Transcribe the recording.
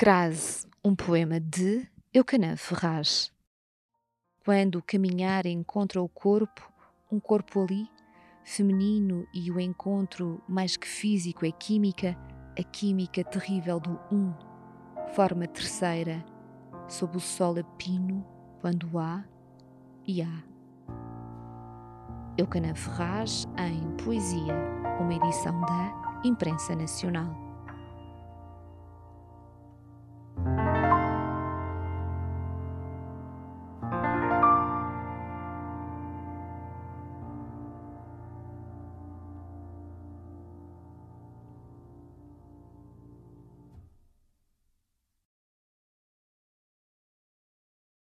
Crase, um poema de Eucanã Ferraz. Quando caminhar encontra o corpo, um corpo ali, feminino e o encontro mais que físico é química, a química terrível do um, forma terceira, sob o sol a pino, quando há e há. Eucanã Ferraz em Poesia, uma edição da Imprensa Nacional.